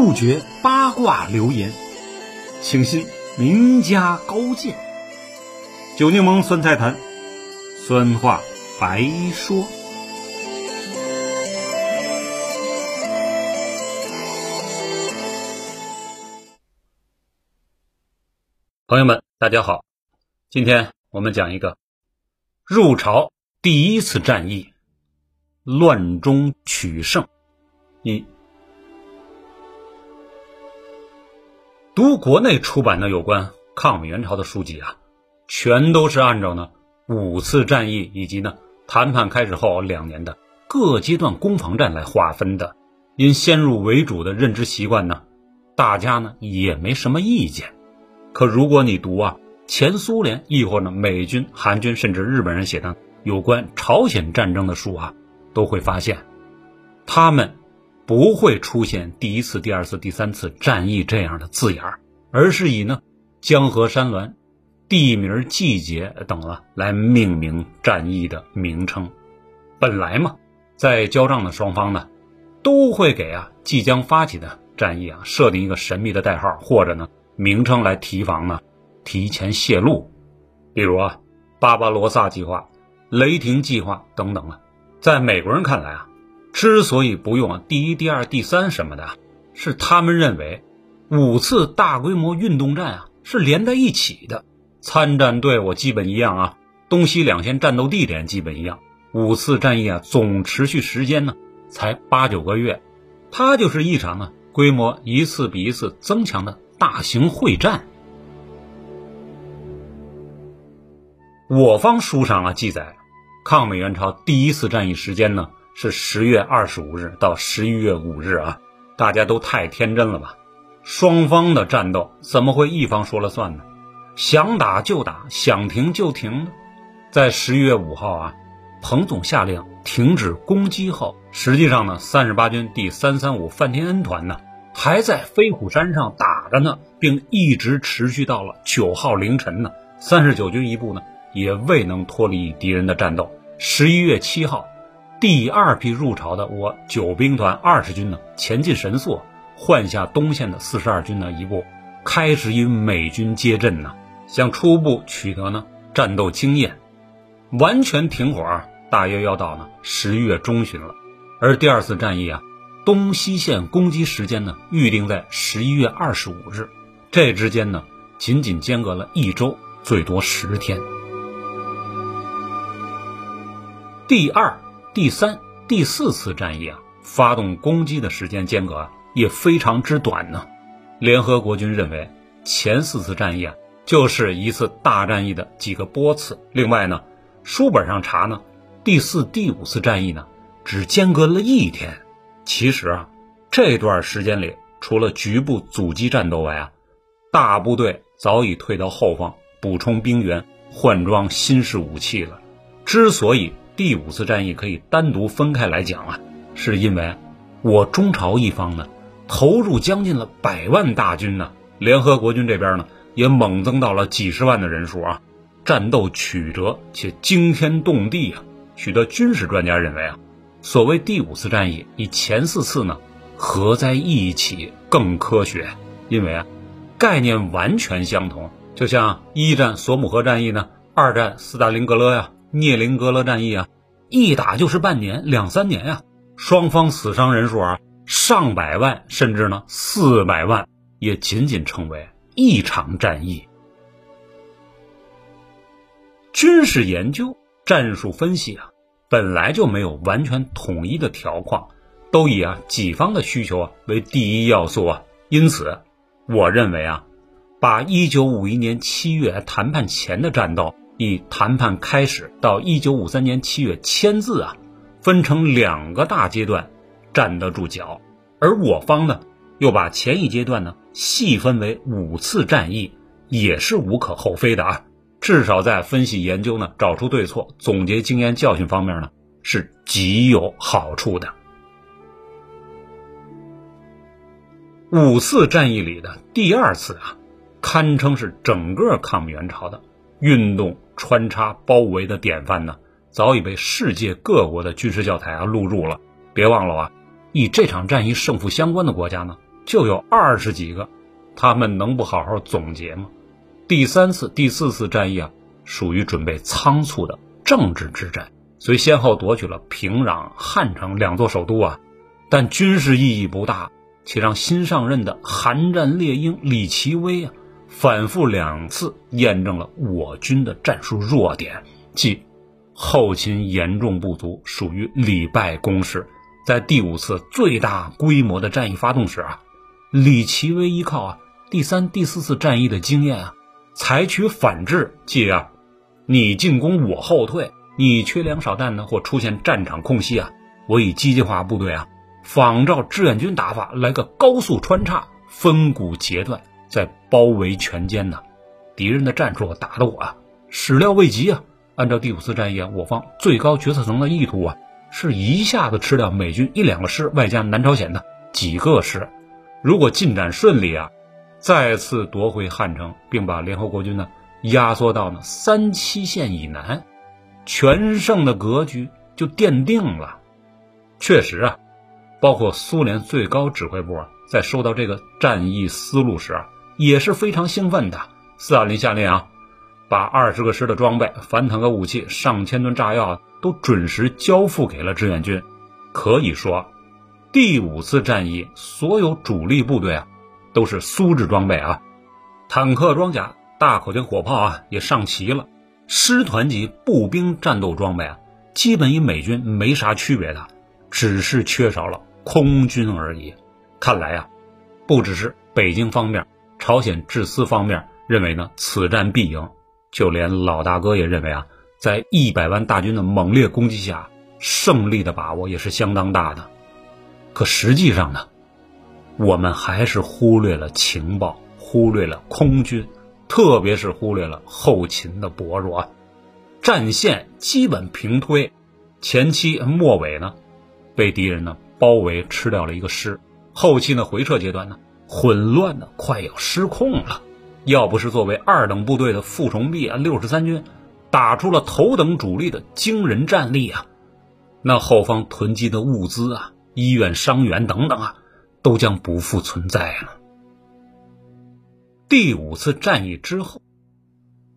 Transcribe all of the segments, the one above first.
杜绝八卦流言，请信名家高见。酒柠檬酸菜坛，酸话白说。朋友们，大家好，今天我们讲一个入朝第一次战役——乱中取胜一。读国内出版的有关抗美援朝的书籍啊，全都是按照呢五次战役以及呢谈判开始后两年的各阶段攻防战来划分的。因先入为主的认知习惯呢，大家呢也没什么意见。可如果你读啊前苏联亦或呢美军、韩军甚至日本人写的有关朝鲜战争的书啊，都会发现，他们。不会出现第一次、第二次、第三次战役这样的字眼儿，而是以呢江河山峦、地名、季节等啊来命名战役的名称。本来嘛，在交战的双方呢，都会给啊即将发起的战役啊设定一个神秘的代号或者呢名称来提防呢提前泄露，比如啊巴巴罗萨计划、雷霆计划等等啊，在美国人看来啊。之所以不用第一、第二、第三什么的，是他们认为五次大规模运动战啊是连在一起的，参战队伍基本一样啊，东西两线战斗地点基本一样。五次战役啊总持续时间呢才八九个月，它就是一场呢规模一次比一次增强的大型会战。我方书上啊记载，抗美援朝第一次战役时间呢。是十月二十五日到十一月五日啊，大家都太天真了吧？双方的战斗怎么会一方说了算呢？想打就打，想停就停呢？在十一月五号啊，彭总下令停止攻击后，实际上呢，三十八军第三三五范天恩团呢还在飞虎山上打着呢，并一直持续到了九号凌晨呢。三十九军一部呢也未能脱离敌人的战斗。十一月七号。第二批入朝的我九兵团二十军呢，前进神速，换下东线的四十二军呢一部，开始与美军接阵呢，想初步取得呢战斗经验，完全停火大约要到呢十月中旬了。而第二次战役啊，东西线攻击时间呢预定在十一月二十五日，这之间呢仅仅间隔了一周，最多十天。第二。第三、第四次战役啊，发动攻击的时间间隔啊也非常之短呢。联合国军认为，前四次战役啊就是一次大战役的几个波次。另外呢，书本上查呢，第四、第五次战役呢只间隔了一天。其实啊，这段时间里，除了局部阻击战斗外啊，大部队早已退到后方补充兵员、换装新式武器了。之所以第五次战役可以单独分开来讲啊，是因为我中朝一方呢投入将近了百万大军呢，联合国军这边呢也猛增到了几十万的人数啊，战斗曲折且惊天动地啊。许多军事专家认为啊，所谓第五次战役比前四次呢合在一起更科学，因为啊概念完全相同，就像一战索姆河战役呢，二战斯大林格勒呀。涅林格勒战役啊，一打就是半年、两三年呀，双方死伤人数啊上百万，甚至呢四百万，也仅仅称为一场战役。军事研究、战术分析啊，本来就没有完全统一的条框，都以啊己方的需求啊为第一要素啊。因此，我认为啊，把一九五一年七月谈判前的战斗。以谈判开始到一九五三年七月签字啊，分成两个大阶段，站得住脚。而我方呢，又把前一阶段呢细分为五次战役，也是无可厚非的啊。至少在分析研究呢，找出对错、总结经验教训方面呢，是极有好处的。五次战役里的第二次啊，堪称是整个抗美援朝的运动。穿插包围的典范呢，早已被世界各国的军事教材啊录入了。别忘了啊，与这场战役胜负相关的国家呢，就有二十几个，他们能不好好总结吗？第三次、第四次战役啊，属于准备仓促的政治之战，所以先后夺取了平壤、汉城两座首都啊，但军事意义不大，且让新上任的韩战猎鹰李奇微啊，反复两次验证了我军的战术弱点，即后勤严重不足，属于礼败攻势。在第五次最大规模的战役发动时啊，李奇微依靠啊第三、第四次战役的经验啊。采取反制，即啊，你进攻我后退，你缺粮少弹呢，或出现战场空隙啊，我以机械化部队啊，仿照志愿军打法来个高速穿插，分股截断，在包围全歼呢。敌人的战术打得我啊始料未及啊。按照第五次战役啊，我方最高决策层的意图啊，是一下子吃掉美军一两个师，外加南朝鲜的几个师。如果进展顺利啊。再次夺回汉城，并把联合国军呢压缩到呢三七线以南，全胜的格局就奠定了。确实啊，包括苏联最高指挥部啊，在收到这个战役思路时啊，也是非常兴奋的。斯大林下令啊，把二十个师的装备、反坦克武器、上千吨炸药都准时交付给了志愿军。可以说，第五次战役所有主力部队啊。都是苏制装备啊，坦克装甲、大口径火炮啊也上齐了，师团级步兵战斗装备啊，基本与美军没啥区别的，只是缺少了空军而已。看来啊，不只是北京方面，朝鲜制司方面认为呢此战必赢，就连老大哥也认为啊，在一百万大军的猛烈攻击下，胜利的把握也是相当大的。可实际上呢？我们还是忽略了情报，忽略了空军，特别是忽略了后勤的薄弱啊，战线基本平推，前期末尾呢，被敌人呢包围吃掉了一个师，后期呢回撤阶段呢，混乱的快要失控了。要不是作为二等部队的傅崇碧啊六十三军，打出了头等主力的惊人战力啊，那后方囤积的物资啊，医院、伤员等等啊。都将不复存在了。第五次战役之后，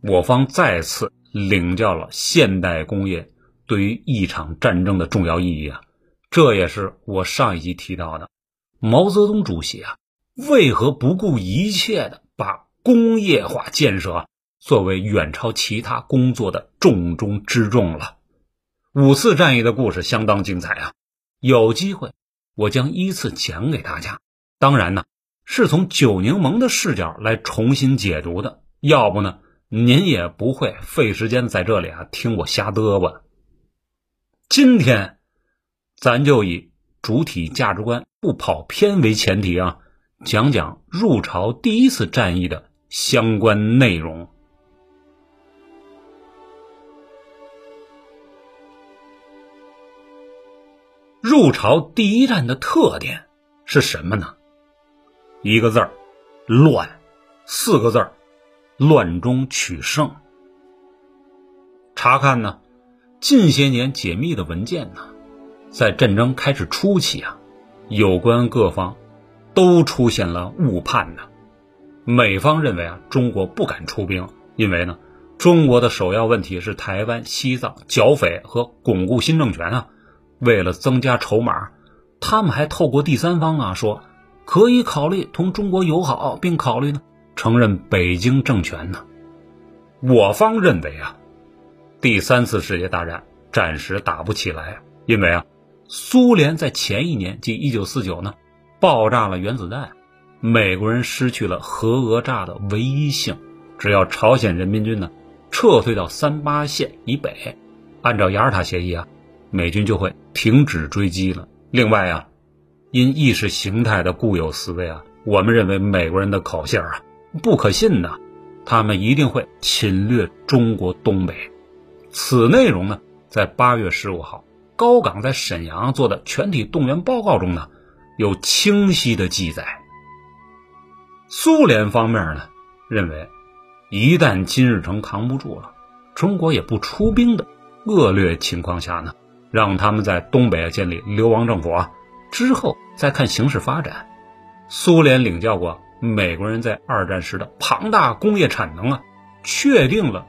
我方再次领教了现代工业对于一场战争的重要意义啊！这也是我上一集提到的，毛泽东主席啊，为何不顾一切的把工业化建设作为远超其他工作的重中之重了？五次战役的故事相当精彩啊！有机会。我将依次讲给大家，当然呢，是从九柠檬的视角来重新解读的。要不呢，您也不会费时间在这里啊听我瞎嘚吧。今天，咱就以主体价值观不跑偏为前提啊，讲讲入朝第一次战役的相关内容。入朝第一战的特点是什么呢？一个字儿，乱；四个字儿，乱中取胜。查看呢，近些年解密的文件呢，在战争开始初期啊，有关各方都出现了误判呢。美方认为啊，中国不敢出兵，因为呢，中国的首要问题是台湾、西藏、剿匪和巩固新政权啊。为了增加筹码，他们还透过第三方啊说，可以考虑同中国友好，并考虑呢承认北京政权呢。我方认为啊，第三次世界大战暂时打不起来，因为啊，苏联在前一年即一九四九呢爆炸了原子弹，美国人失去了核讹诈的唯一性。只要朝鲜人民军呢撤退到三八线以北，按照雅尔塔协议啊。美军就会停止追击了。另外啊，因意识形态的固有思维啊，我们认为美国人的口信啊不可信的，他们一定会侵略中国东北。此内容呢，在八月十五号高岗在沈阳做的全体动员报告中呢，有清晰的记载。苏联方面呢，认为一旦金日成扛不住了，中国也不出兵的恶劣情况下呢。让他们在东北建立流亡政府啊，之后再看形势发展。苏联领教过美国人在二战时的庞大工业产能啊，确定了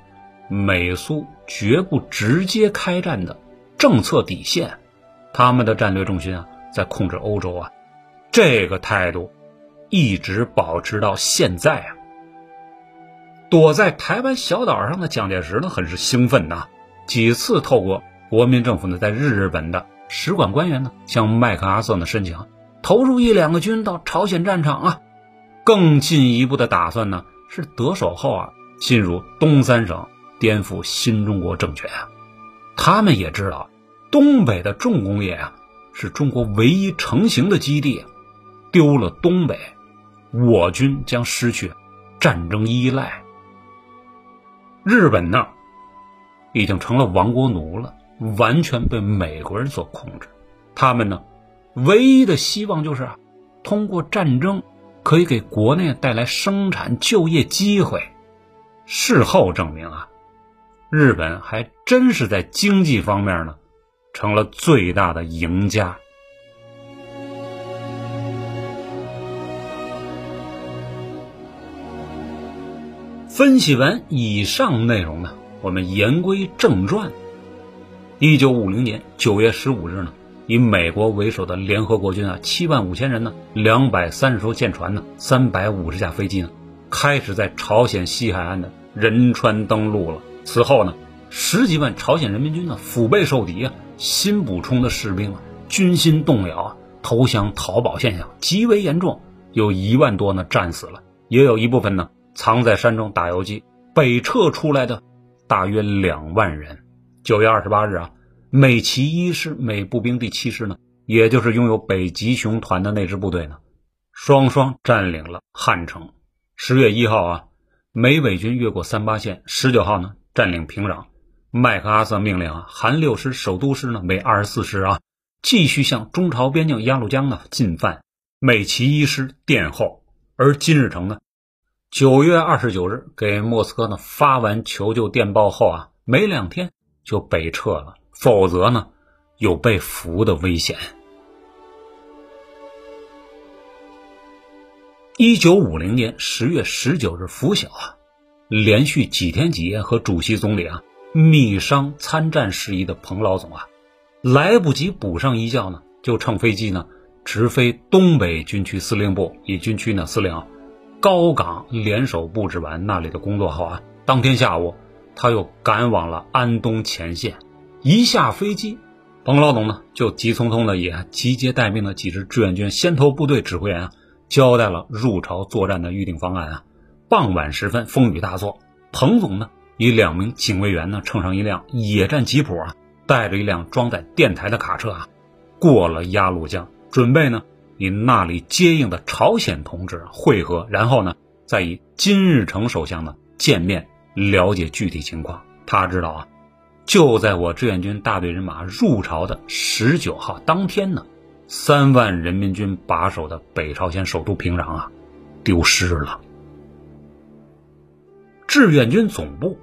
美苏绝不直接开战的政策底线。他们的战略重心啊，在控制欧洲啊，这个态度一直保持到现在啊。躲在台湾小岛上的蒋介石呢，很是兴奋呐，几次透过国民政府呢，在日本的使馆官员呢，向麦克阿瑟呢申请。投入一两个军到朝鲜战场啊，更进一步的打算呢是得手后啊进入东三省颠覆新中国政权啊。他们也知道东北的重工业啊是中国唯一成型的基地，丢了东北，我军将失去战争依赖。日本呢已经成了亡国奴了，完全被美国人所控制。他们呢？唯一的希望就是啊，通过战争可以给国内带来生产就业机会。事后证明啊，日本还真是在经济方面呢，成了最大的赢家。分析完以上内容呢，我们言归正传。一九五零年九月十五日呢。以美国为首的联合国军啊，七万五千人呢，两百三十艘舰船呢，三百五十架飞机呢，开始在朝鲜西海岸的仁川登陆了。此后呢，十几万朝鲜人民军呢，腹背受敌啊，新补充的士兵啊，军心动摇啊，投降逃跑现象极为严重，有一万多呢战死了，也有一部分呢藏在山中打游击，北撤出来的大约两万人。九月二十八日啊。美骑一师、美步兵第七师呢，也就是拥有北极熊团的那支部队呢，双双占领了汉城。十月一号啊，美伪军越过三八线。十九号呢，占领平壤。麦克阿瑟命令啊，韩六师、首都师呢，美二十四师啊，继续向中朝边境鸭绿江呢进犯。美骑一师殿后。而金日成呢，九月二十九日给莫斯科呢发完求救电报后啊，没两天就北撤了。否则呢，有被俘的危险。一九五零年十月十九日拂晓啊，连续几天几夜和主席总理啊密商参战事宜的彭老总啊，来不及补上一觉呢，就乘飞机呢直飞东北军区司令部，以军区呢司令高岗联手布置完那里的工作后啊，当天下午他又赶往了安东前线。一下飞机，彭老总呢就急匆匆的也集结待命的几支志愿军先头部队指挥员啊，交代了入朝作战的预定方案啊。傍晚时分，风雨大作，彭总呢以两名警卫员呢乘上一辆野战吉普啊，带着一辆装载电台的卡车啊，过了鸭绿江，准备呢与那里接应的朝鲜同志会合，然后呢再与金日成首相呢见面，了解具体情况。他知道啊。就在我志愿军大队人马入朝的十九号当天呢，三万人民军把守的北朝鲜首都平壤啊，丢失了。志愿军总部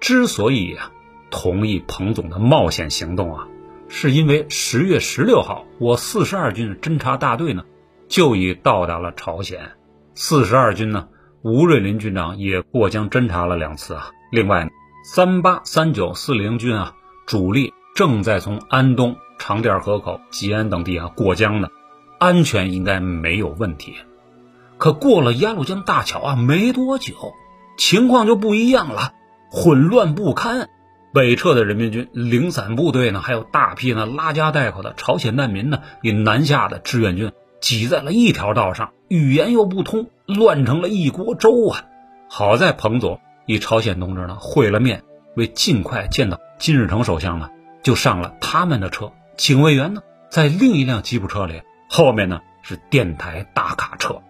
之所以啊同意彭总的冒险行动啊，是因为十月十六号我四十二军侦察大队呢就已到达了朝鲜，四十二军呢吴瑞林军长也过江侦察了两次啊，另外。三八三九四零军啊，主力正在从安东、长甸河口、吉安等地啊过江呢，安全应该没有问题。可过了鸭绿江大桥啊，没多久，情况就不一样了，混乱不堪。北撤的人民军零散部队呢，还有大批呢拉家带口的朝鲜难民呢，与南下的志愿军挤在了一条道上，语言又不通，乱成了一锅粥啊！好在彭总。与朝鲜同志呢会了面，为尽快见到金日成首相呢，就上了他们的车。警卫员呢在另一辆吉普车里，后面呢是电台大卡车。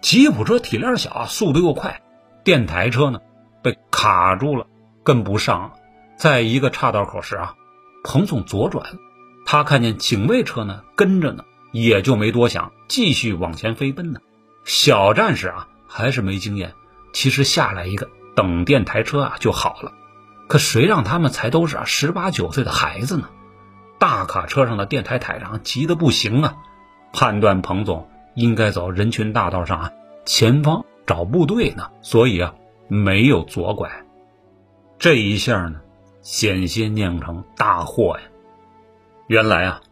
吉普车体量小，速度又快，电台车呢被卡住了，跟不上。在一个岔道口时啊，彭总左转，他看见警卫车呢跟着呢，也就没多想，继续往前飞奔呢。小战士啊还是没经验，其实下来一个。等电台车啊就好了，可谁让他们才都是啊十八九岁的孩子呢？大卡车上的电台台长急得不行啊，判断彭总应该走人群大道上啊，前方找部队呢，所以啊，没有左拐。这一下呢，险些酿成大祸呀！原来啊，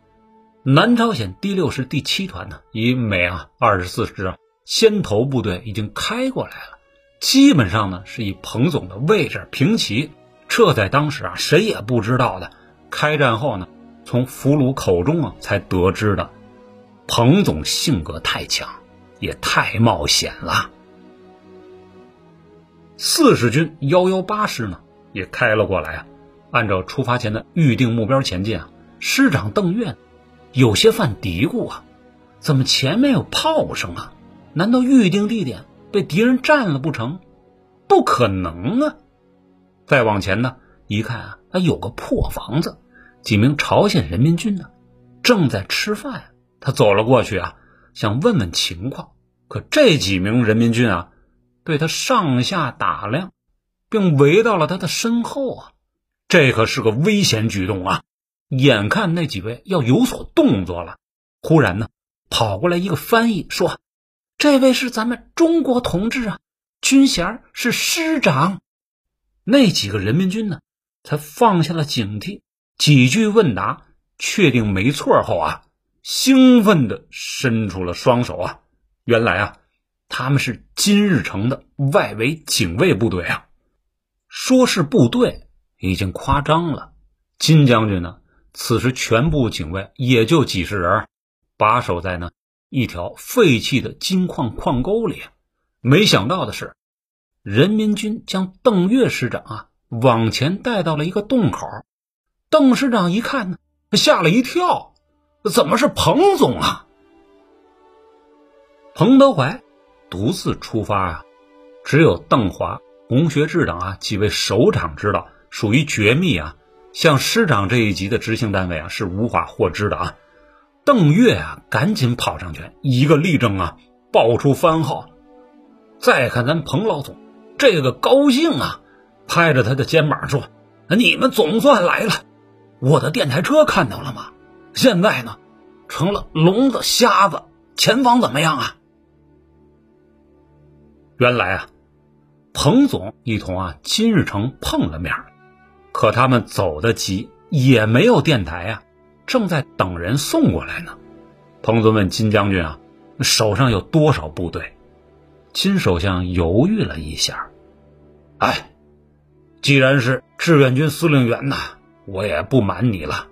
南朝鲜第六师第七团呢，以美啊二十四师啊先头部队已经开过来了，基本上呢是以彭总的位置平齐。这在当时啊，谁也不知道的。开战后呢，从俘虏口中啊才得知的。彭总性格太强，也太冒险了。四十军幺幺八师呢，也开了过来啊。按照出发前的预定目标前进啊，师长邓岳有些犯嘀咕啊：怎么前面有炮声啊？难道预定地点被敌人占了不成？不可能啊！再往前呢，一看啊，还有个破房子，几名朝鲜人民军呢，正在吃饭。他走了过去啊，想问问情况。可这几名人民军啊，对他上下打量，并围到了他的身后啊，这可是个危险举动啊！眼看那几位要有所动作了，忽然呢，跑过来一个翻译说：“这位是咱们中国同志啊，军衔是师长。”那几个人民军呢，才放下了警惕，几句问答，确定没错后啊，兴奋的伸出了双手啊！原来啊，他们是金日成的外围警卫部队啊。说是部队已经夸张了，金将军呢，此时全部警卫也就几十人，把守在呢一条废弃的金矿矿沟里。没想到的是。人民军将邓岳师长啊往前带到了一个洞口，邓师长一看呢，吓了一跳，怎么是彭总啊？彭德怀独自出发啊，只有邓华、洪学智等啊几位首长知道，属于绝密啊。像师长这一级的执行单位啊是无法获知的啊。邓越啊赶紧跑上去，一个立正啊，报出番号。再看咱彭老总。这个高兴啊，拍着他的肩膀说：“你们总算来了，我的电台车看到了吗？现在呢，成了聋子瞎子，前方怎么样啊？”原来啊，彭总一同啊金日成碰了面，可他们走得急，也没有电台啊，正在等人送过来呢。彭总问金将军啊：“手上有多少部队？”金首相犹豫了一下，哎，既然是志愿军司令员呐，我也不瞒你了，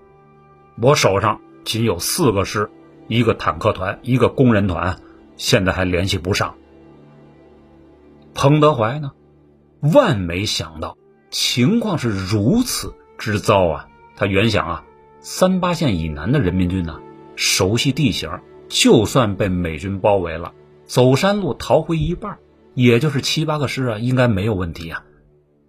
我手上仅有四个师，一个坦克团，一个工人团，现在还联系不上。彭德怀呢，万没想到情况是如此之糟啊！他原想啊，三八线以南的人民军呢，熟悉地形，就算被美军包围了。走山路逃回一半，也就是七八个师啊，应该没有问题啊。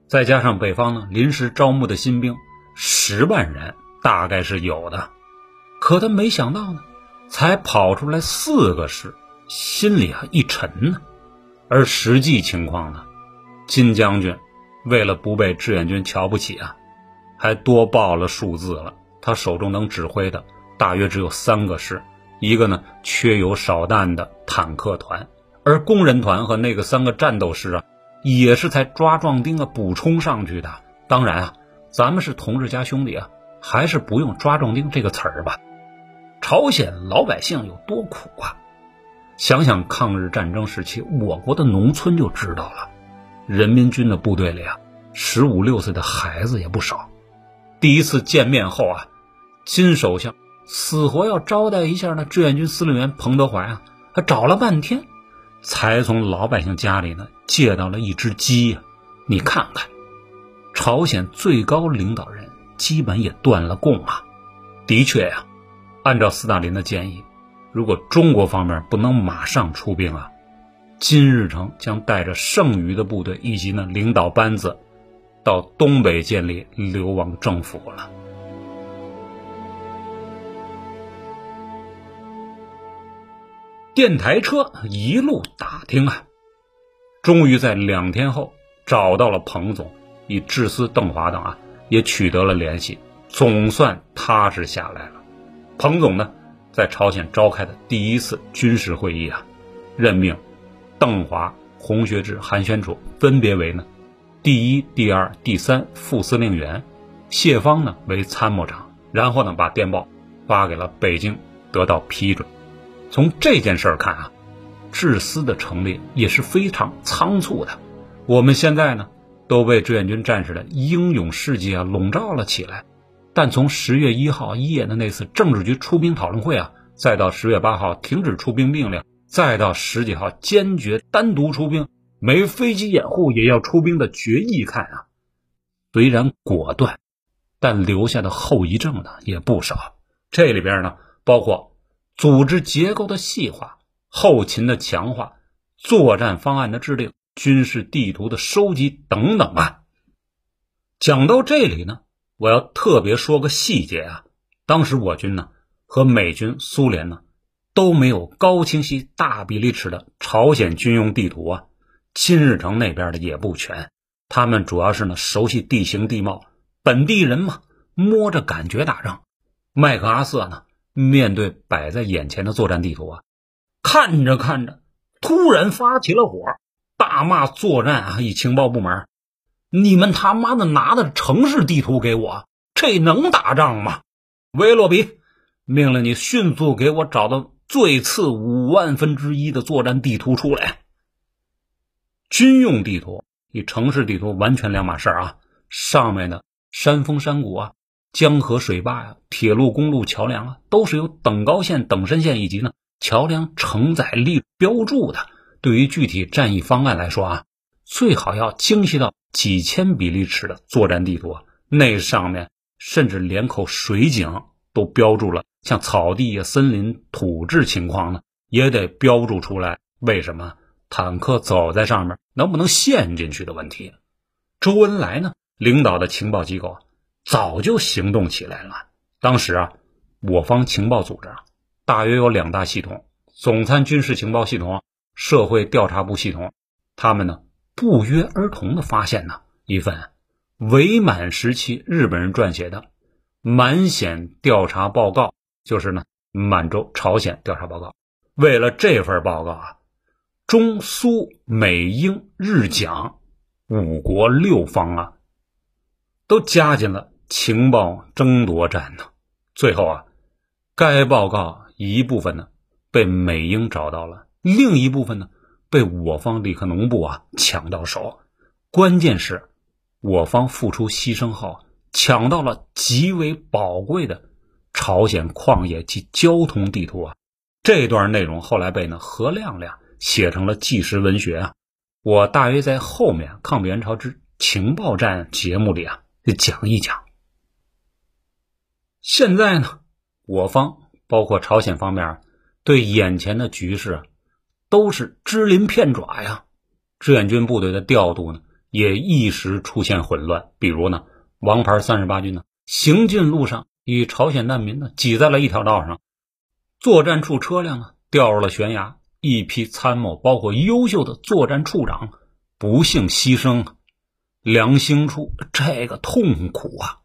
再加上北方呢临时招募的新兵十万人，大概是有的。可他没想到呢，才跑出来四个师，心里啊一沉呢。而实际情况呢，金将军为了不被志愿军瞧不起啊，还多报了数字了。他手中能指挥的大约只有三个师。一个呢，缺油少弹的坦克团，而工人团和那个三个战斗师啊，也是才抓壮丁啊补充上去的。当然啊，咱们是同志加兄弟啊，还是不用“抓壮丁”这个词儿吧。朝鲜老百姓有多苦啊！想想抗日战争时期我国的农村就知道了，人民军的部队里啊，十五六岁的孩子也不少。第一次见面后啊，金首相。死活要招待一下那志愿军司令员彭德怀啊，他找了半天，才从老百姓家里呢借到了一只鸡呀。你看看，朝鲜最高领导人基本也断了供啊。的确呀，按照斯大林的建议，如果中国方面不能马上出兵啊，金日成将带着剩余的部队以及呢领导班子，到东北建立流亡政府了。电台车一路打听啊，终于在两天后找到了彭总，与智司邓华等啊也取得了联系，总算踏实下来了。彭总呢在朝鲜召开的第一次军事会议啊，任命邓华、洪学智、韩宣楚分别为呢第一、第二、第三副司令员，谢芳呢为参谋长，然后呢把电报发给了北京，得到批准。从这件事儿看啊，志司的成立也是非常仓促的。我们现在呢都被志愿军战士的英勇事迹啊笼罩了起来。但从十月一号夜的那次政治局出兵讨论会啊，再到十月八号停止出兵命令，再到十几号坚决单独出兵，没飞机掩护也要出兵的决议看啊，虽然果断，但留下的后遗症呢也不少。这里边呢包括组织结构的细化、后勤的强化、作战方案的制定、军事地图的收集等等啊。讲到这里呢。我要特别说个细节啊，当时我军呢和美军、苏联呢都没有高清晰、大比例尺的朝鲜军用地图啊，金日成那边的也不全，他们主要是呢熟悉地形地貌，本地人嘛摸着感觉打仗。麦克阿瑟呢面对摆在眼前的作战地图啊，看着看着，突然发起了火，大骂作战啊一情报部门。你们他妈的拿的城市地图给我，这能打仗吗？威洛比，命令你迅速给我找到最次五万分之一的作战地图出来。军用地图与城市地图完全两码事啊！上面的山峰山谷啊、江河水坝呀、铁路公路桥梁啊，都是有等高线、等深线以及呢桥梁承载力标注的。对于具体战役方案来说啊，最好要精细到。几千比例尺的作战地图，那上面甚至连口水井都标注了，像草地呀、森林、土质情况呢，也得标注出来。为什么坦克走在上面能不能陷进去的问题？周恩来呢，领导的情报机构早就行动起来了。当时啊，我方情报组织大约有两大系统：总参军事情报系统、社会调查部系统。他们呢？不约而同的发现呢，一份伪满时期日本人撰写的满显调查报告，就是呢满洲朝鲜调查报告。为了这份报告啊，中苏美英日蒋五国六方啊，都加进了情报争夺战呢。最后啊，该报告一部分呢被美英找到了，另一部分呢。被我方李克农部啊抢到手，关键是，我方付出牺牲后抢到了极为宝贵的朝鲜矿业及交通地图啊！这段内容后来被呢何亮亮写成了纪实文学啊！我大约在后面《抗美援朝之情报战》节目里啊讲一讲。现在呢，我方包括朝鲜方面对眼前的局势。都是支鳞片爪呀！志愿军部队的调度呢，也一时出现混乱。比如呢，王牌三十八军呢，行进路上与朝鲜难民呢挤在了一条道上，作战处车辆呢掉入了悬崖，一批参谋包括优秀的作战处长不幸牺牲，良心处这个痛苦啊！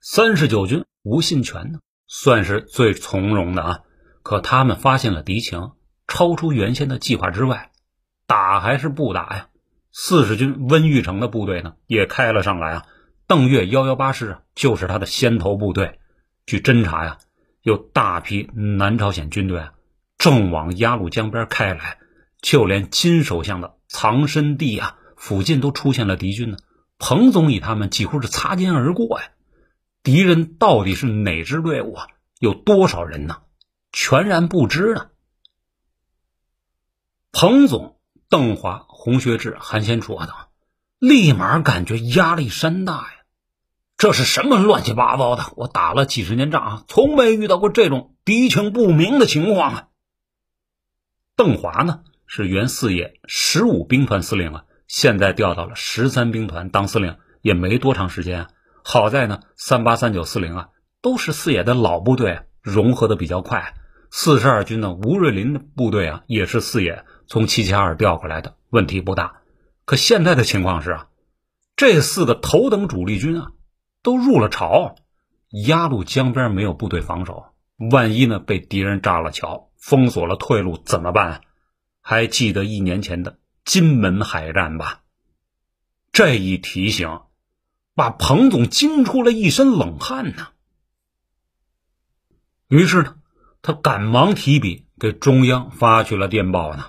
三十九军吴信全呢，算是最从容的啊，可他们发现了敌情。超出原先的计划之外，打还是不打呀？四十军温玉成的部队呢，也开了上来啊。邓岳幺幺八师啊就是他的先头部队。据侦查呀，有大批南朝鲜军队啊，正往鸭绿江边开来，就连金首相的藏身地啊附近都出现了敌军呢。彭总与他们几乎是擦肩而过呀。敌人到底是哪支队伍啊？有多少人呢？全然不知呢。彭总、邓华、洪学智、韩先楚啊等，立马感觉压力山大呀！这是什么乱七八糟的？我打了几十年仗啊，从没遇到过这种敌情不明的情况啊！邓华呢，是原四野十五兵团司令啊，现在调到了十三兵团当司令，也没多长时间啊。好在呢，三八三九四零啊，都是四野的老部队，融合的比较快。四十二军呢，吴瑞林的部队啊，也是四野。从七七二调过来的问题不大，可现在的情况是啊，这四个头等主力军啊都入了朝，鸭绿江边没有部队防守，万一呢被敌人炸了桥，封锁了退路怎么办？还记得一年前的金门海战吧？这一提醒，把彭总惊出了一身冷汗呢。于是呢，他赶忙提笔给中央发去了电报呢，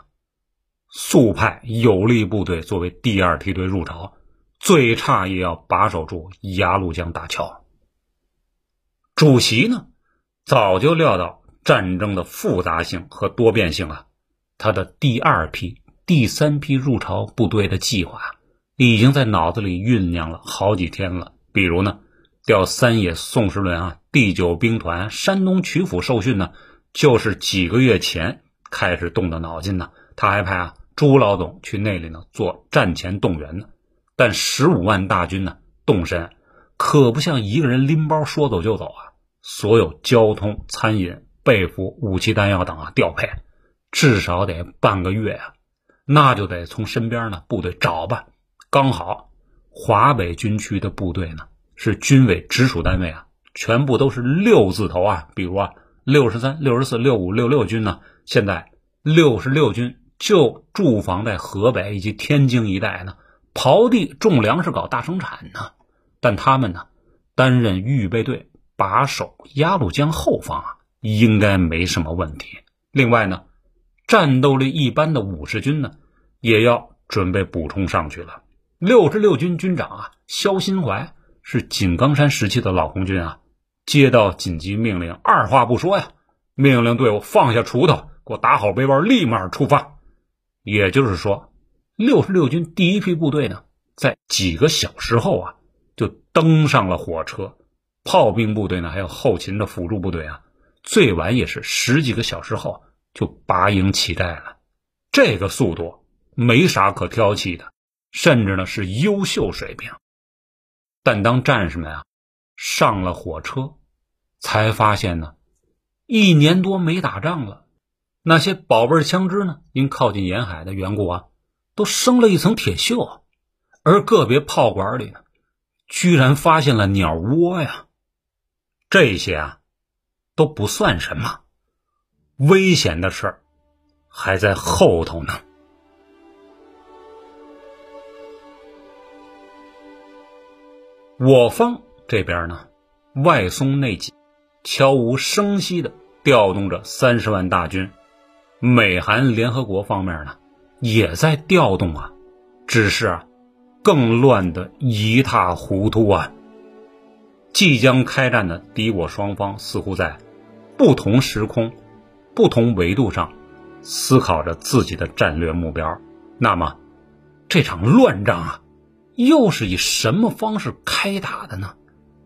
速派有力部队作为第二梯队入朝，最差也要把守住鸭绿江大桥。主席呢，早就料到战争的复杂性和多变性啊，他的第二批、第三批入朝部队的计划。已经在脑子里酝酿了好几天了。比如呢，调三野宋时轮啊，第九兵团山东曲阜受训呢，就是几个月前开始动的脑筋呢。他还派啊朱老总去那里呢做战前动员呢。但十五万大军呢动身，可不像一个人拎包说走就走啊。所有交通、餐饮、被服、武器弹药等啊调配，至少得半个月啊。那就得从身边呢部队找吧。刚好，华北军区的部队呢是军委直属单位啊，全部都是六字头啊。比如啊，六十三、六十四、六五、六六军呢，现在六十六军就驻防在河北以及天津一带呢，刨地种粮食搞大生产呢。但他们呢，担任预备队，把守鸭绿江后方啊，应该没什么问题。另外呢，战斗力一般的五十军呢，也要准备补充上去了。六十六军军长啊，肖新怀是井冈山时期的老红军啊。接到紧急命令，二话不说呀，命令队伍放下锄头，给我打好背包，立马出发。也就是说，六十六军第一批部队呢，在几个小时后啊，就登上了火车。炮兵部队呢，还有后勤的辅助部队啊，最晚也是十几个小时后就拔营起寨了。这个速度没啥可挑剔的。甚至呢是优秀水平，但当战士们啊上了火车，才发现呢，一年多没打仗了，那些宝贝枪支呢，因靠近沿海的缘故啊，都生了一层铁锈，而个别炮管里呢，居然发现了鸟窝呀！这些啊都不算什么，危险的事儿还在后头呢。我方这边呢，外松内紧，悄无声息的调动着三十万大军。美韩联合国方面呢，也在调动啊，只是啊，更乱的一塌糊涂啊。即将开战的敌我双方似乎在不同时空、不同维度上思考着自己的战略目标。那么，这场乱仗啊！又是以什么方式开打的呢？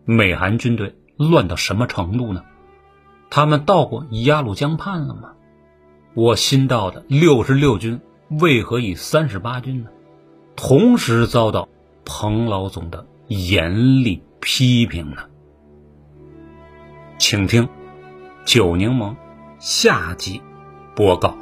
美韩军队乱到什么程度呢？他们到过鸭绿江畔了吗？我新到的六十六军为何以三十八军呢？同时遭到彭老总的严厉批评呢？请听《九柠檬》下集播告。